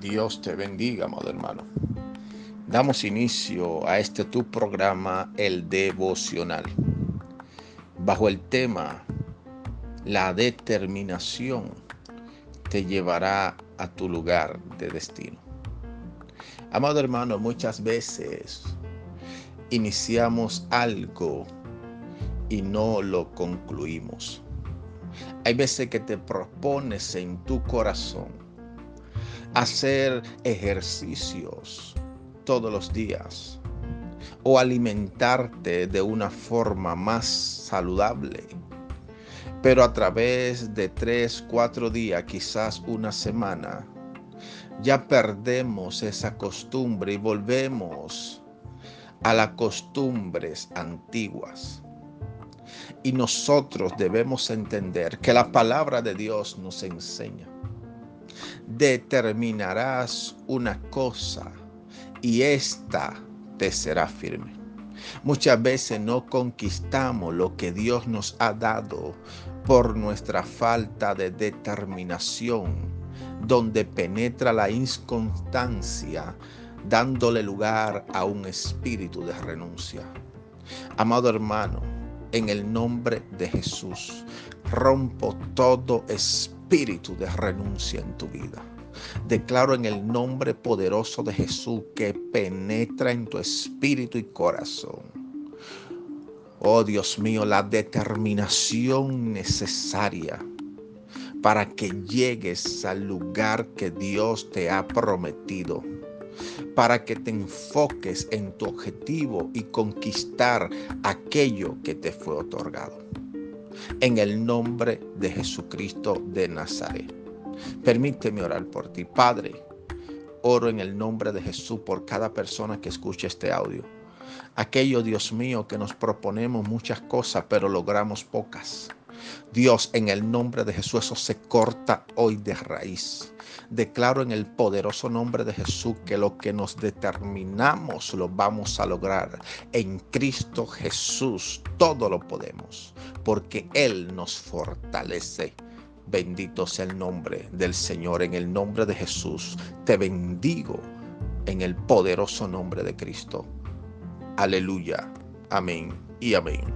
Dios te bendiga, amado hermano. Damos inicio a este tu programa, el devocional, bajo el tema La determinación te llevará a tu lugar de destino. Amado hermano, muchas veces iniciamos algo y no lo concluimos. Hay veces que te propones en tu corazón hacer ejercicios todos los días o alimentarte de una forma más saludable. Pero a través de tres, cuatro días, quizás una semana, ya perdemos esa costumbre y volvemos a las costumbres antiguas. Y nosotros debemos entender que la palabra de Dios nos enseña determinarás una cosa y esta te será firme. Muchas veces no conquistamos lo que Dios nos ha dado por nuestra falta de determinación, donde penetra la inconstancia, dándole lugar a un espíritu de renuncia. Amado hermano, en el nombre de Jesús, rompo todo espíritu espíritu de renuncia en tu vida. Declaro en el nombre poderoso de Jesús que penetra en tu espíritu y corazón. Oh Dios mío, la determinación necesaria para que llegues al lugar que Dios te ha prometido, para que te enfoques en tu objetivo y conquistar aquello que te fue otorgado en el nombre de Jesucristo de Nazaret. Permíteme orar por ti, Padre. Oro en el nombre de Jesús por cada persona que escuche este audio. Aquello, Dios mío, que nos proponemos muchas cosas, pero logramos pocas. Dios, en el nombre de Jesús, eso se corta hoy de raíz. Declaro en el poderoso nombre de Jesús que lo que nos determinamos lo vamos a lograr. En Cristo Jesús todo lo podemos, porque Él nos fortalece. Bendito sea el nombre del Señor. En el nombre de Jesús te bendigo en el poderoso nombre de Cristo. Aleluya. Amén y amén.